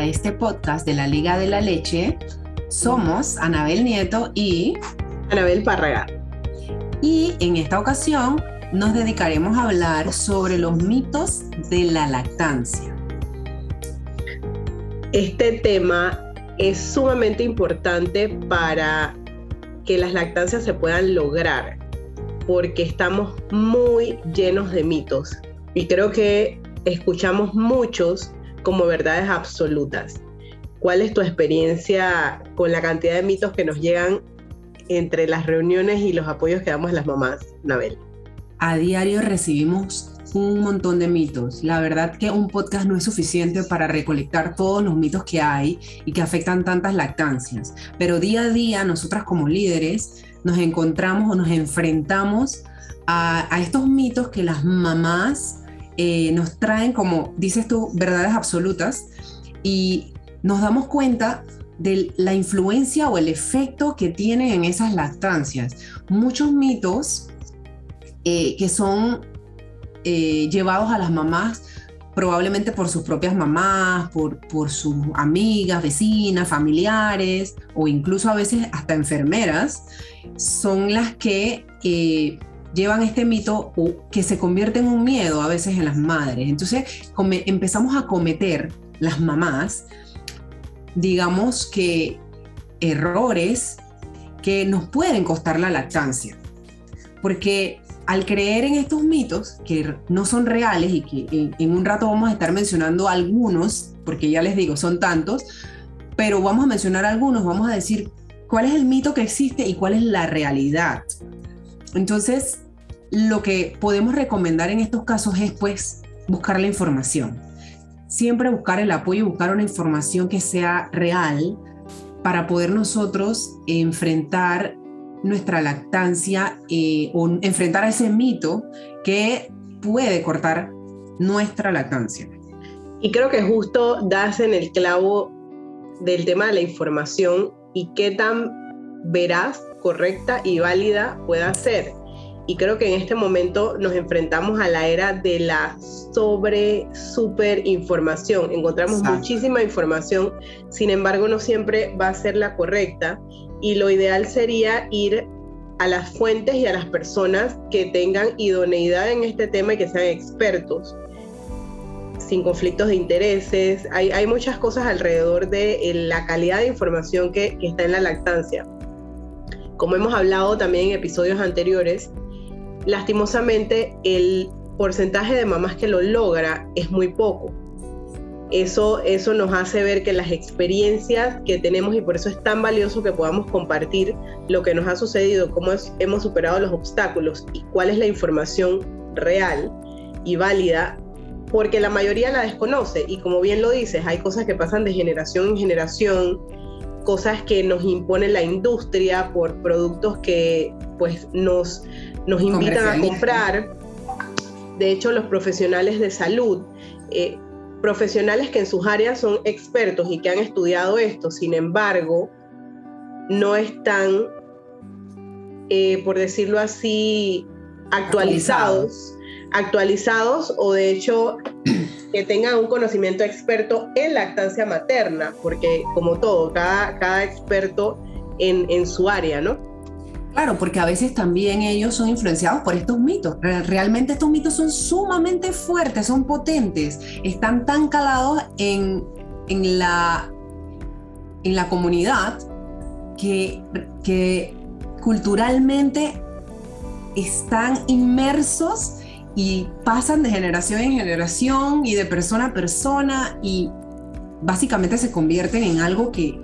a este podcast de la Liga de la Leche. Somos Anabel Nieto y Anabel Párraga. Y en esta ocasión nos dedicaremos a hablar sobre los mitos de la lactancia. Este tema es sumamente importante para que las lactancias se puedan lograr, porque estamos muy llenos de mitos. Y creo que escuchamos muchos como verdades absolutas. ¿Cuál es tu experiencia con la cantidad de mitos que nos llegan entre las reuniones y los apoyos que damos a las mamás, Nabel? A diario recibimos un montón de mitos. La verdad que un podcast no es suficiente para recolectar todos los mitos que hay y que afectan tantas lactancias. Pero día a día nosotras como líderes nos encontramos o nos enfrentamos a, a estos mitos que las mamás eh, nos traen, como dices tú, verdades absolutas y nos damos cuenta de la influencia o el efecto que tienen en esas lactancias. Muchos mitos eh, que son eh, llevados a las mamás probablemente por sus propias mamás, por, por sus amigas, vecinas, familiares o incluso a veces hasta enfermeras, son las que llevan este mito que se convierte en un miedo a veces en las madres. Entonces empezamos a cometer las mamás, digamos que errores que nos pueden costar la lactancia. Porque al creer en estos mitos que no son reales y que en, un rato vamos a estar mencionando algunos, porque ya les digo, son tantos, pero vamos a mencionar algunos, vamos a decir cuál es el mito que existe y cuál es la realidad. Entonces, lo que podemos recomendar en estos casos es pues buscar la información. Siempre buscar el apoyo buscar una información que sea real para poder nosotros enfrentar nuestra lactancia eh, o enfrentar ese mito que puede cortar nuestra lactancia. Y creo que justo das en el clavo del tema de la información y qué tan veraz, correcta y válida pueda ser. Y creo que en este momento nos enfrentamos a la era de la sobre, super información. Encontramos muchísima información, sin embargo no siempre va a ser la correcta. Y lo ideal sería ir a las fuentes y a las personas que tengan idoneidad en este tema y que sean expertos sin conflictos de intereses. Hay, hay muchas cosas alrededor de eh, la calidad de información que, que, está en la lactancia. Como hemos hablado también en episodios anteriores, lastimosamente el porcentaje de mamás que lo logra es muy poco. Eso, eso nos hace ver que las experiencias que tenemos y por eso es tan valioso que podamos compartir lo que nos ha sucedido, cómo hemos superado los obstáculos y cuál es la información real y válida, porque la mayoría la desconoce y como bien lo dices, hay cosas que pasan de generación en generación, cosas que nos impone la industria por productos que pues nos nos invitan a comprar. De hecho, los profesionales de salud, eh, profesionales que en sus áreas son expertos y que han estudiado esto, sin embargo, no están, eh, por decirlo así, actualizados, actualizados o de hecho que tengan un conocimiento experto en lactancia materna, porque como todo, cada, cada experto en, en su área, ¿no? Claro, porque a veces también ellos son influenciados por estos mitos. Realmente estos mitos son sumamente fuertes, son potentes, están tan calados en, la, en la comunidad que, que culturalmente están inmersos y pasan de generación en generación y de persona a persona y básicamente se convierten en algo que,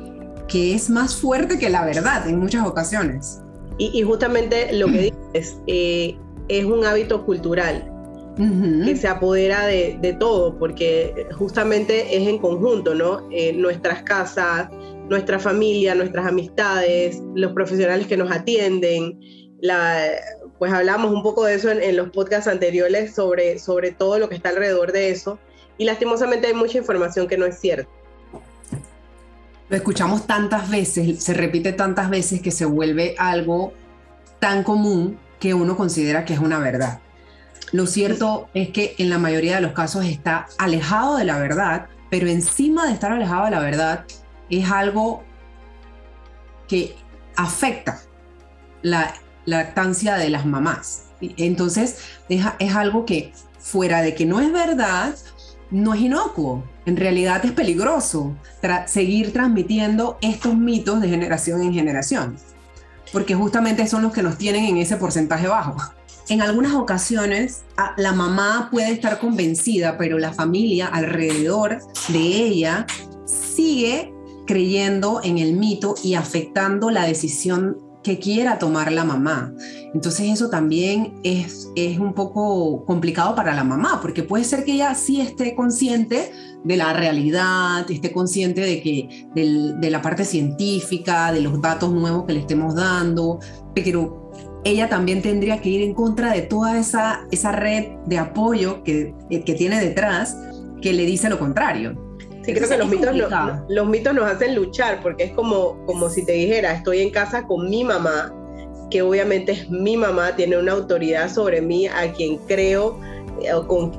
que es más fuerte que la verdad en muchas ocasiones. Y, justamente lo que dices, eh, es un hábito cultural que se apodera de, todo, porque justamente es en conjunto, ¿no? Eh, nuestras casas, nuestra familia, nuestras amistades, los profesionales que nos atienden, la, pues hablamos un poco de eso en, los podcasts anteriores sobre, sobre todo lo que está alrededor de eso, y lastimosamente hay mucha información que no es cierta. Lo escuchamos tantas veces, se repite tantas veces que se vuelve algo tan común que uno considera que es una verdad. Lo cierto es que en la mayoría de los casos está alejado de la verdad pero encima de estar alejado de la verdad, es algo que afecta la lactancia de las mamás. Entonces, es, es algo que fuera de que no es verdad, no es inocuo. En realidad es peligroso seguir transmitiendo estos mitos de generación en generación, porque justamente son los que nos tienen en ese porcentaje bajo. En algunas ocasiones la mamá puede estar convencida, pero la familia alrededor de ella sigue creyendo en el mito y afectando la decisión que quiera tomar la mamá. Entonces eso también es, es un poco complicado para la mamá, porque puede ser que ella sí esté consciente de la realidad, esté consciente de, que, de la parte científica, de los datos nuevos que le estemos dando, pero ella también tendría que ir en contra de toda esa, esa red de apoyo que, que tiene detrás que le dice lo contrario. Sí, creo que los mitos, los mitos nos hacen luchar, porque es como, como si te dijera, estoy en casa con mi mamá, que obviamente es mi mamá, tiene una autoridad sobre mí, a quien creo, eh, con,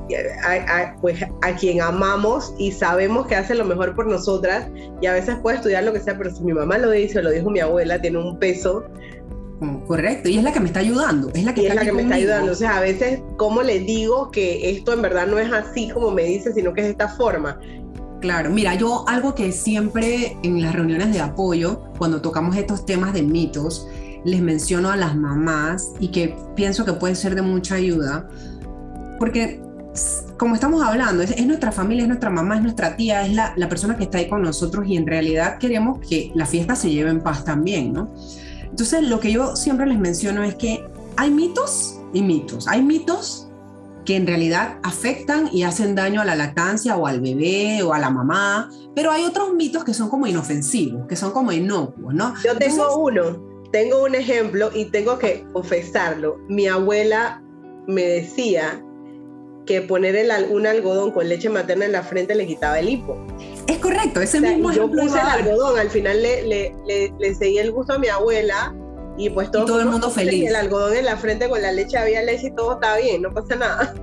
a, pues, a quien amamos y sabemos que hace lo mejor por nosotras, y a veces puede estudiar lo que sea, pero si mi mamá lo dice, lo dijo mi abuela, tiene un peso. Correcto, y es la que me está ayudando, es la que, es la que me está ayudando. O sea, a veces, ¿cómo le digo que esto en verdad no es así como me dice, sino que es de esta forma? Claro, mira, yo algo que siempre en las reuniones de apoyo, cuando tocamos estos temas de mitos, les menciono a las mamás y que pienso que puede ser de mucha ayuda, porque como estamos hablando, es, nuestra familia, es nuestra mamá, es nuestra tía, es la, persona que está ahí con nosotros y en realidad queremos que la fiesta se lleve en paz también, ¿no? Entonces, lo que yo siempre les menciono es que hay mitos y mitos. Hay mitos que en realidad afectan y hacen daño a la lactancia o al bebé o a la mamá, pero hay otros mitos que son como inofensivos, que son como inocuos, ¿no? Yo tengo uno, tengo un ejemplo y tengo que confesarlo. Mi abuela me decía que poner el, un algodón con leche materna en la frente le quitaba el hipo. Es correcto, ese mismo Yo puse el algodón, al final le, le, le, le seguí el gusto a mi abuela y pues todo, el mundo feliz. El algodón en la frente con la leche, había leche y todo estaba bien, no pasa nada.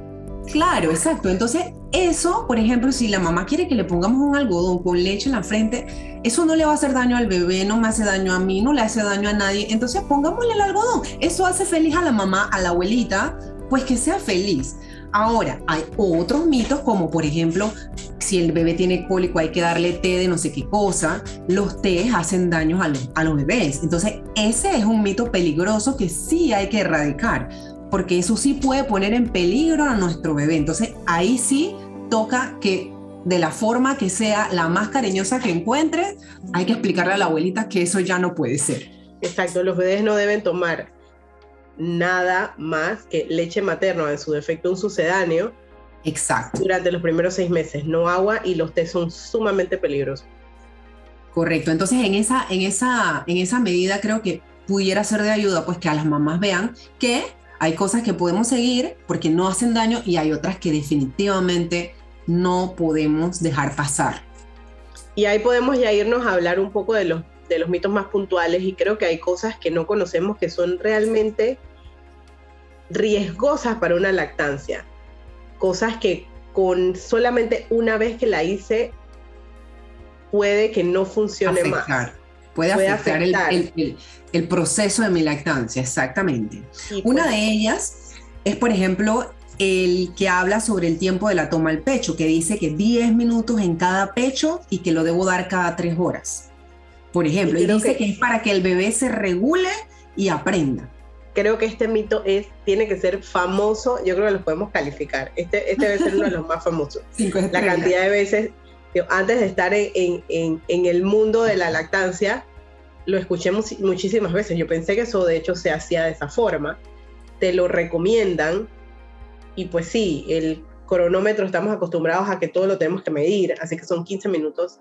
Claro, exacto. Entonces, eso, por ejemplo, si la mamá quiere que le pongamos un algodón con leche en la frente, eso no le va a hacer daño al bebé, no me hace daño a mí, no le hace daño a nadie. Entonces, pongámosle el algodón. Eso hace feliz a la mamá, a la abuelita, pues que sea feliz. Ahora, hay otros mitos como por ejemplo, si el bebé tiene cólico hay que darle té de no sé qué cosa, los tés hacen daño a los, bebés. Entonces, ese es un mito peligroso que sí hay que erradicar, porque eso sí puede poner en peligro a nuestro bebé. Entonces, ahí sí toca que de la forma que sea la más cariñosa que encuentre, hay que explicarle a la abuelita que eso ya no puede ser. Exacto, los bebés no deben tomar nada más que leche materna, en su defecto un sucedáneo. Exacto. Durante los primeros seis meses, no agua y los té son sumamente peligrosos. Correcto. Entonces, en esa, en esa, en esa medida creo que pudiera ser de ayuda, pues que a las mamás vean que hay cosas que podemos seguir porque no hacen daño y hay otras que definitivamente no podemos dejar pasar. Y ahí podemos ya irnos a hablar un poco de los de los mitos más puntuales y creo que hay cosas que no conocemos que son realmente riesgosas para una lactancia. Cosas que con solamente una vez que la hice puede que no funcione más. Puede, afectar, El, proceso de mi lactancia, exactamente. una de ellas es, por ejemplo, el que habla sobre el tiempo de la toma al pecho, que dice que 10 minutos en cada pecho y que lo debo dar cada 3 horas por ejemplo, y, dice que, es para que el bebé se regule y aprenda. Creo que este mito es, tiene que ser famoso, yo creo que lo podemos calificar. Este, este debe ser uno de los más famosos. la cantidad de veces, antes de estar en, en, en, el mundo de la lactancia, lo escuché muchísimas veces. Yo pensé que eso de hecho se hacía de esa forma. Te lo recomiendan y pues sí, el cronómetro estamos acostumbrados a que todo lo tenemos que medir, así que son 15 minutos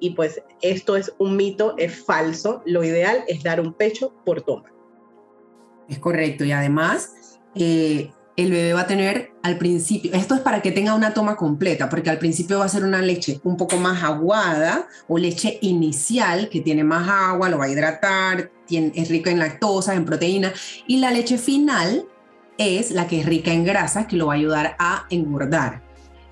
y pues esto es un mito, es falso. Lo ideal es dar un pecho por toma. Es correcto y además eh, el bebé va a tener al principio, esto es para que tenga una toma completa, porque al principio va a ser una leche un poco más aguada o leche inicial que tiene más agua, lo va a hidratar, es rica en lactosa, en proteína, y la leche final es la que es rica en grasa, que lo va a ayudar a engordar,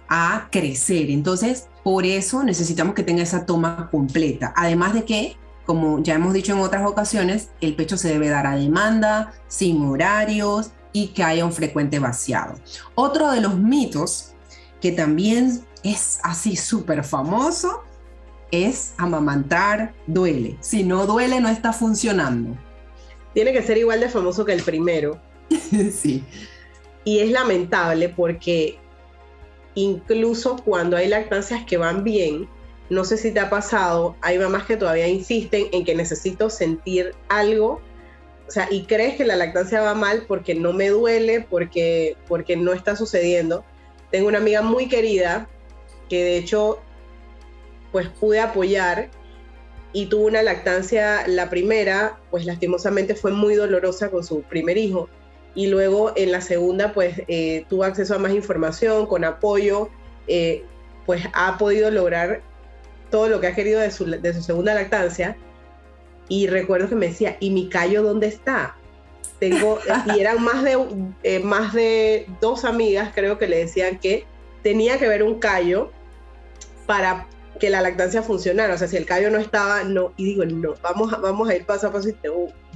a crecer. Entonces, Por eso necesitamos que tenga esa toma completa. Además de que, como ya hemos dicho en otras ocasiones, el pecho se debe dar a demanda, sin horarios y que haya un frecuente vaciado. Otro de los mitos que también es así súper famoso es amamantar duele. Si no duele, no está funcionando. Tiene que ser igual de famoso que el primero. sí. Y es lamentable porque incluso cuando hay lactancias que van bien, no sé si te ha pasado, hay mamás que todavía insisten en que necesito sentir algo, o sea, y crees que la lactancia va mal porque no me duele, porque, porque no está sucediendo. Tengo una amiga muy querida que de hecho pues pude apoyar y tuvo una lactancia, la primera, pues lastimosamente fue muy dolorosa con su primer hijo y luego en la segunda pues eh, tuvo acceso a más información, con apoyo, eh, pues ha podido lograr todo lo que ha querido de su, de su segunda lactancia y recuerdo que me decía, ¿y mi callo dónde está? Tengo, y eran más de, eh, más de dos amigas creo que le decían que tenía que ver un callo para que la lactancia funcionara. O sea, si el callo no estaba, no, y digo, no, vamos a, vamos a ir paso a paso y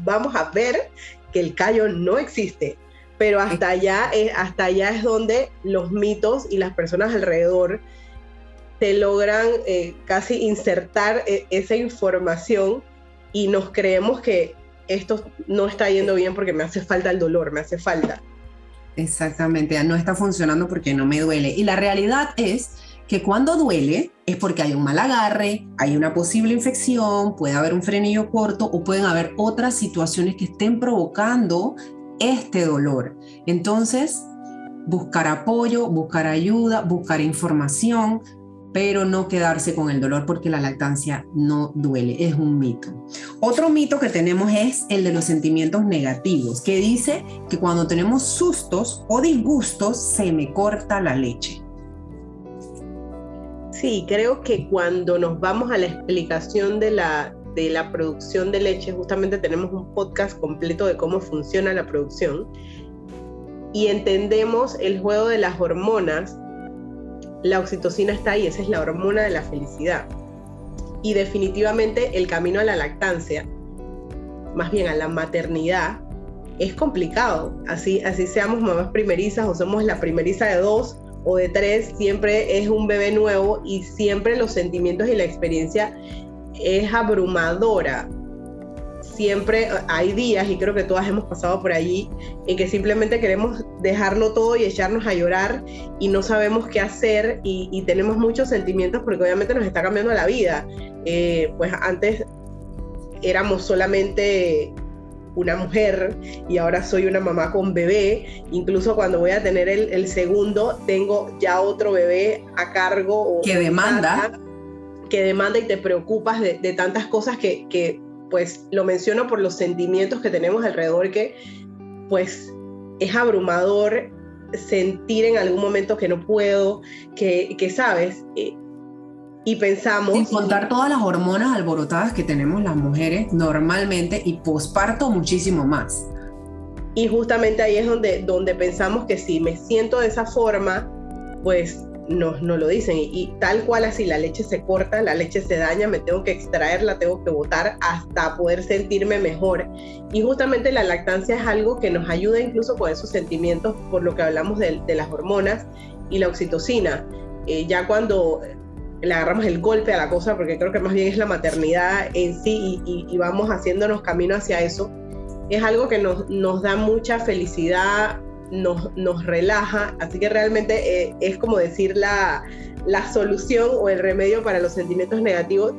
vamos a ver que el callo no existe. Pero hasta allá, es, hasta allá es donde los mitos y las personas alrededor te logran eh, casi insertar eh, esa información y nos creemos que esto no está yendo bien porque me hace falta el dolor, me hace falta. Exactamente, no está funcionando porque no me duele. Y la realidad es que cuando duele es porque hay un mal agarre, hay una posible infección, puede haber un frenillo corto o pueden haber otras situaciones que estén provocando este dolor. Entonces, buscar apoyo, buscar ayuda, buscar información, pero no quedarse con el dolor porque la lactancia no duele, es un mito. Otro mito que tenemos es el de los sentimientos negativos, que dice que cuando tenemos sustos o disgustos se me corta la leche. Sí, creo que cuando nos vamos a la explicación de la, de la producción de leche, justamente tenemos un podcast completo de cómo funciona la producción y entendemos el juego de las hormonas, la oxitocina está ahí, esa es la hormona de la felicidad. Y definitivamente el camino a la lactancia, más bien a la maternidad, es complicado. Así, así seamos mamás primerizas o somos la primeriza de dos, o de tres, siempre es un bebé nuevo y siempre los sentimientos y la experiencia es abrumadora. Siempre hay días, y creo que todas hemos pasado por allí, en que simplemente queremos dejarlo todo y echarnos a llorar y no sabemos qué hacer y, tenemos muchos sentimientos porque obviamente nos está cambiando la vida. Eh, pues antes éramos solamente una mujer y ahora soy una mamá con bebé. Incluso cuando voy a tener el, segundo, tengo ya otro bebé a cargo. que demanda. que demanda y te preocupas de, tantas cosas que, que, pues, lo menciono por los sentimientos que tenemos alrededor, que, pues, es abrumador sentir en algún momento que no puedo, que, que sabes, eh, y pensamos... Sin contar todas las hormonas alborotadas que tenemos las mujeres normalmente y posparto muchísimo más. Y justamente ahí es donde, donde pensamos que si me siento de esa forma, pues no, no lo dicen. Y, tal cual así, la leche se corta, la leche se daña, me tengo que extraer, la tengo que botar hasta poder sentirme mejor. Y justamente la lactancia es algo que nos ayuda incluso con esos sentimientos, por lo que hablamos de, las hormonas y la oxitocina. Eh, ya cuando le agarramos el golpe a la cosa, porque creo que más bien es la maternidad en sí y, vamos haciéndonos camino hacia eso, es algo que nos, nos da mucha felicidad, nos, nos relaja, así que realmente eh, es como decir la, la solución o el remedio para los sentimientos negativos.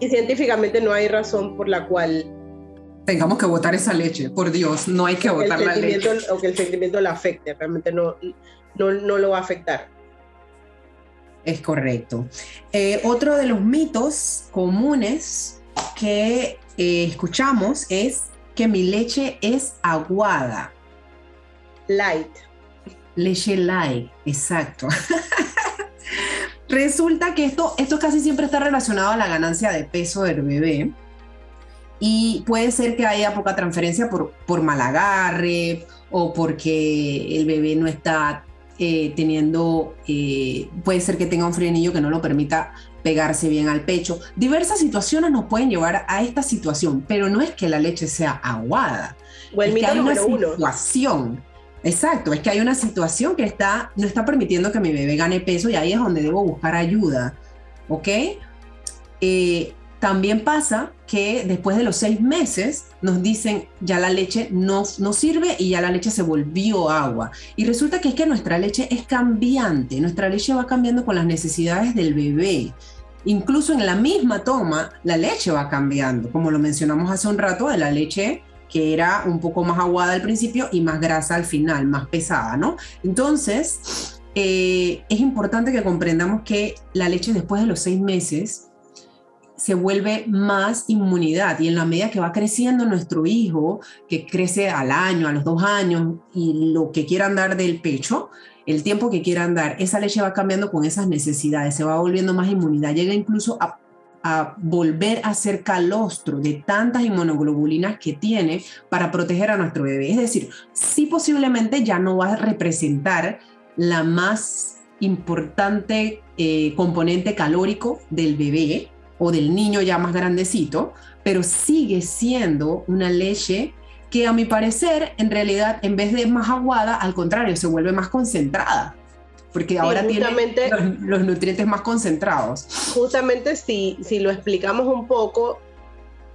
Y científicamente no hay razón por la cual tengamos que botar esa leche, por Dios, no hay que botar la leche. O que el sentimiento la afecte, realmente no, no, no lo va a afectar. Es correcto. Eh, otro de los mitos comunes que eh, escuchamos es que mi leche es aguada. Light. Leche light, exacto. Resulta que esto, esto casi siempre está relacionado a la ganancia de peso del bebé y puede ser que haya poca transferencia por, por mal agarre o porque el bebé no está eh, teniendo, eh, puede ser que tenga un frenillo que no lo permita pegarse bien al pecho. Diversas situaciones nos pueden llevar a esta situación, pero no es que la leche sea aguada. O el es que hay una uno. Exacto, es que hay una situación que está, no está permitiendo que mi bebé gane peso y ahí es donde debo buscar ayuda. ¿Ok? Eh, también pasa que después de los seis meses nos dicen ya la leche no, no sirve y ya la leche se volvió agua. Y resulta que es que nuestra leche es cambiante, nuestra leche va cambiando con las necesidades del bebé. Incluso en la misma toma, la leche va cambiando, como lo mencionamos hace un rato, de la leche que era un poco más aguada al principio y más grasa al final, más pesada, ¿no? Entonces, eh, es importante que comprendamos que la leche después de los seis meses se vuelve más inmunidad y en la medida que va creciendo nuestro hijo, que crece al año, a los dos años y lo que quieran dar del pecho, el tiempo que quieran dar, esa leche va cambiando con esas necesidades, se va volviendo más inmunidad, llega incluso a, a volver a ser calostro de tantas inmunoglobulinas que tiene para proteger a nuestro bebé. Es decir, sí posiblemente ya no va a representar la más importante eh, componente calórico del bebé, o del niño ya más grandecito, pero sigue siendo una leche que a mi parecer en realidad en vez de más aguada, al contrario, se vuelve más concentrada, porque ahora tiene los, nutrientes más concentrados. Justamente si, si lo explicamos un poco,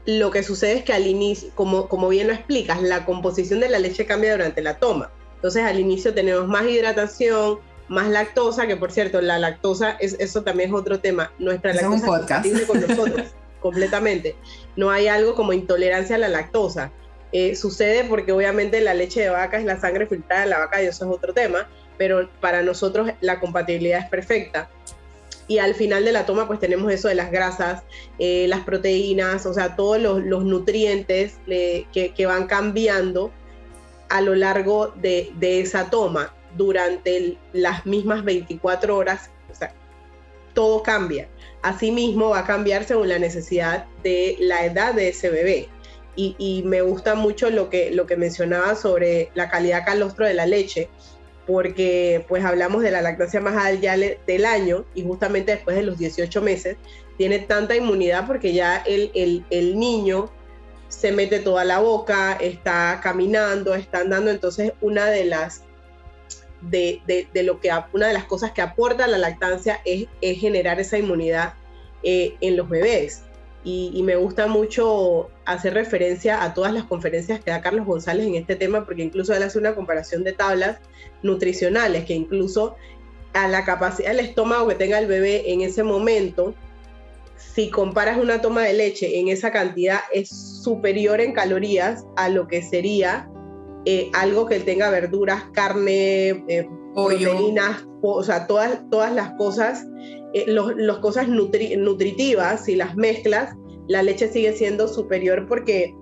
lo que sucede es que al inicio, como, como bien lo explicas, la composición de la leche cambia durante la toma. Entonces al inicio tenemos más hidratación, más lactosa, que por cierto, la lactosa, es, eso también es otro tema. Nuestra lactosa es un podcast. con nosotros, completamente. No hay algo como intolerancia a la lactosa. Eh, sucede porque obviamente la leche de vaca es la sangre filtrada de la vaca y eso es otro tema, pero para nosotros la compatibilidad es perfecta. Y al final de la toma pues tenemos eso de las grasas, eh, las proteínas, o sea, todos los, los nutrientes que, que, van cambiando a lo largo de, de esa toma durante las mismas 24 horas, o sea, todo cambia. Asimismo, va a cambiar según la necesidad de la edad de ese bebé. Y, me gusta mucho lo que, lo que mencionaba sobre la calidad calostro de la leche, porque pues hablamos de la lactancia más alta del año y justamente después de los 18 meses tiene tanta inmunidad porque ya el, el, el niño se mete toda la boca, está caminando, está andando, entonces una de las de, lo que una de las cosas que aporta la lactancia es, generar esa inmunidad eh, en los bebés. Y, me gusta mucho hacer referencia a todas las conferencias que da Carlos González en este tema, porque incluso él hace una comparación de tablas nutricionales, que incluso a la capacidad del estómago que tenga el bebé en ese momento, si comparas una toma de leche en esa cantidad, es superior en calorías a lo que sería eh, algo que tenga verduras, carne, eh, proteínas, o sea, todas, todas las cosas, eh, los, cosas nutritivas, si las mezclas, la leche sigue siendo superior porque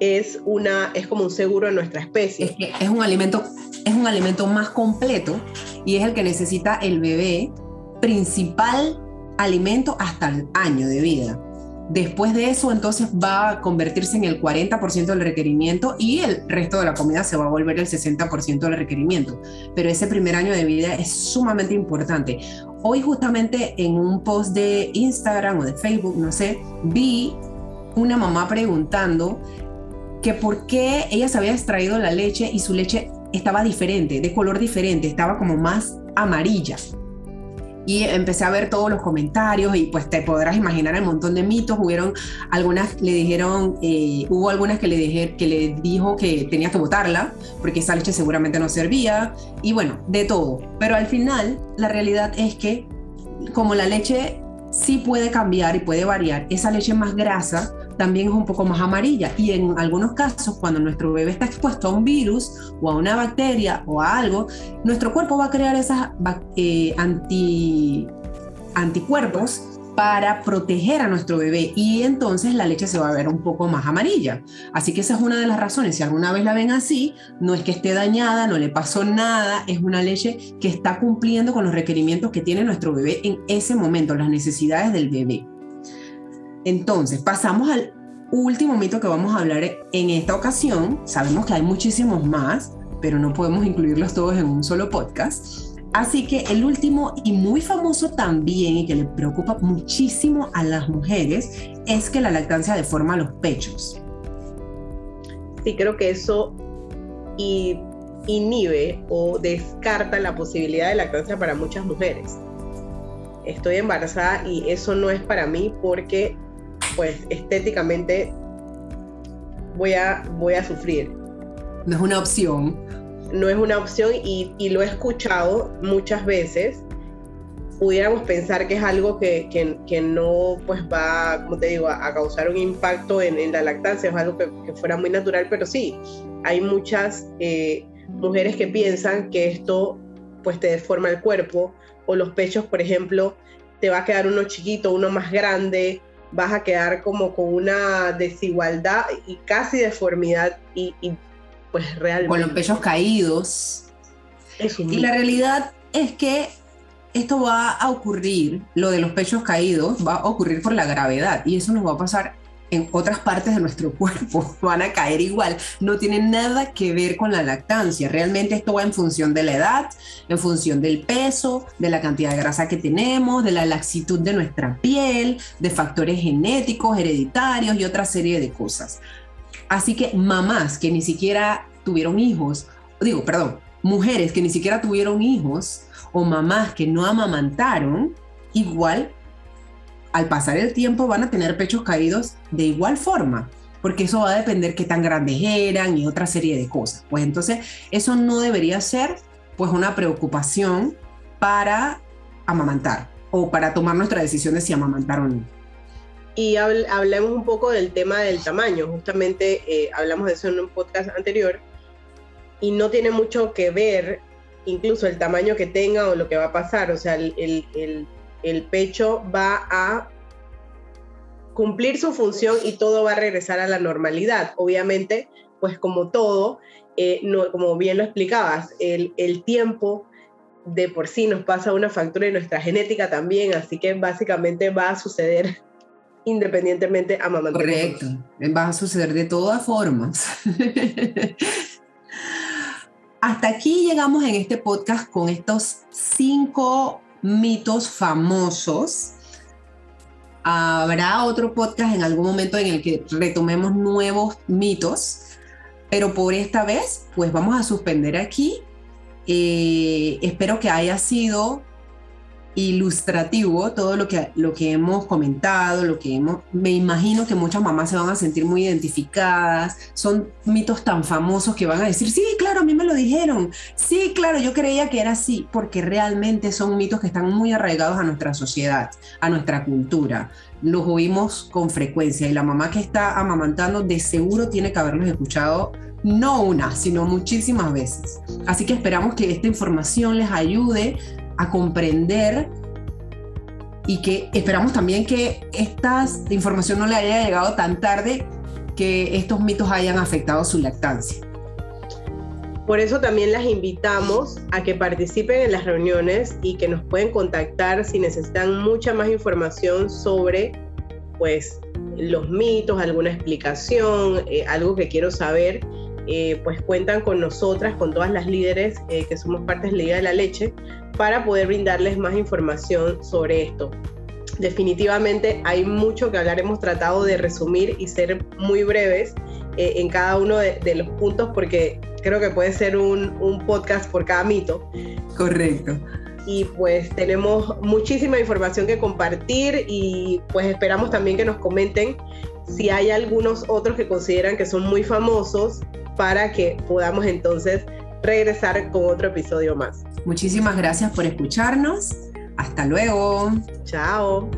es, una, es como un seguro de nuestra especie. Es, es, un alimento, es un alimento más completo y es el que necesita el bebé, principal alimento hasta el año de vida. Después de eso, entonces va a convertirse en el 40% del requerimiento y el resto de la comida se va a volver el 60% del requerimiento. Pero ese primer año de vida es sumamente importante. Hoy justamente en un post de Instagram o de Facebook, no sé, vi una mamá preguntando que por qué ella se había extraído la leche y su leche estaba diferente, de color diferente, estaba como más amarilla y empecé a ver todos los comentarios y pues te podrás imaginar el montón de mitos. Hubieron algunas, le dijeron, eh, hubo algunas que le, dije, que le dijo que tenía que botarla porque esa leche seguramente no servía y bueno, de todo. Pero al final la realidad es que como la leche sí puede cambiar y puede variar, esa leche más grasa también es un poco más amarilla y en algunos casos cuando nuestro bebé está expuesto a un virus o a una bacteria o a algo, nuestro cuerpo va a crear esas eh, anti, anticuerpos para proteger a nuestro bebé y entonces la leche se va a ver un poco más amarilla. Así que esa es una de las razones. Si alguna vez la ven así, no es que esté dañada, no le pasó nada, es una leche que está cumpliendo con los requerimientos que tiene nuestro bebé en ese momento, las necesidades del bebé. Entonces, pasamos al último mito que vamos a hablar en esta ocasión. Sabemos que hay muchísimos más, pero no podemos incluirlos todos en un solo podcast. Así que el último y muy famoso también y que le preocupa muchísimo a las mujeres es que la lactancia deforma los pechos. Sí, creo que eso inhibe o descarta la posibilidad de lactancia para muchas mujeres. Estoy embarazada y eso no es para mí porque pues estéticamente voy a, voy a sufrir. No es una opción no es una opción y, lo he escuchado muchas veces. Pudiéramos pensar que es algo que, no pues va, como te digo, a, causar un impacto en, la lactancia, es algo que, fuera muy natural, pero sí, hay muchas eh, mujeres que piensan que esto pues te deforma el cuerpo o los pechos, por ejemplo, te va a quedar uno chiquito, uno más grande, vas a quedar como con una desigualdad y casi deformidad y pues realmente. Con los pechos caídos. y la realidad es que esto va a ocurrir, lo de los pechos caídos, va a ocurrir por la gravedad y eso nos va a pasar en otras partes de nuestro cuerpo, van a caer igual, no tiene nada que ver con la lactancia, realmente esto va en función de la edad, en función del peso, de la cantidad de grasa que tenemos, de la laxitud de nuestra piel, de factores genéticos, hereditarios y otra serie de cosas. Así que mamás que ni siquiera tuvieron hijos, digo, perdón, mujeres que ni siquiera tuvieron hijos o mamás que no amamantaron, igual al pasar el tiempo van a tener pechos caídos de igual forma, porque eso va a depender qué tan grandes eran y otra serie de cosas. Pues entonces eso no debería ser pues una preocupación para amamantar o para tomar nuestra decisión de si amamantar o no y hablemos un poco del tema del tamaño. Justamente eh, hablamos de eso en un podcast anterior y no tiene mucho que ver incluso el tamaño que tenga o lo que va a pasar. O sea, el, pecho va a cumplir su función y todo va a regresar a la normalidad. Obviamente, pues como todo, eh, como bien lo explicabas, el, el tiempo de por sí nos pasa una factura y nuestra genética también, así que básicamente va a suceder independientemente a mamá. Correcto, va a suceder de todas formas. Hasta aquí llegamos en este podcast con estos cinco mitos famosos. Habrá otro podcast en algún momento en el que retomemos nuevos mitos, pero por esta vez, pues vamos a suspender aquí. Eh, espero que haya sido ilustrativo todo lo que, lo que hemos comentado, lo que hemos, me imagino que muchas mamás se van a sentir muy identificadas, son mitos tan famosos que van a decir, sí, claro, a mí me lo dijeron, sí, claro, yo creía que era así, porque realmente son mitos que están muy arraigados a nuestra sociedad, a nuestra cultura, los oímos con frecuencia y la mamá que está amamantando de seguro tiene que haberlos escuchado no una, sino muchísimas veces. Así que esperamos que esta información les ayude a comprender y que esperamos también que esta información no le haya llegado tan tarde que estos mitos hayan afectado su lactancia. Por eso también las invitamos a que participen en las reuniones y que nos pueden contactar si necesitan mucha más información sobre pues los mitos, alguna explicación, eh, algo que quiero saber. Eh, pues cuentan con nosotras, con todas las líderes eh, que somos partes de Liga de la Leche, para poder brindarles más información sobre esto. Definitivamente hay mucho que hablar, hemos tratado de resumir y ser muy breves eh, en cada uno de, los puntos porque creo que puede ser un, un podcast por cada mito. Correcto y pues tenemos muchísima información que compartir y pues esperamos también que nos comenten si hay algunos otros que consideran que son muy famosos para que podamos entonces regresar con otro episodio más. Muchísimas gracias por escucharnos. Hasta luego. Chao.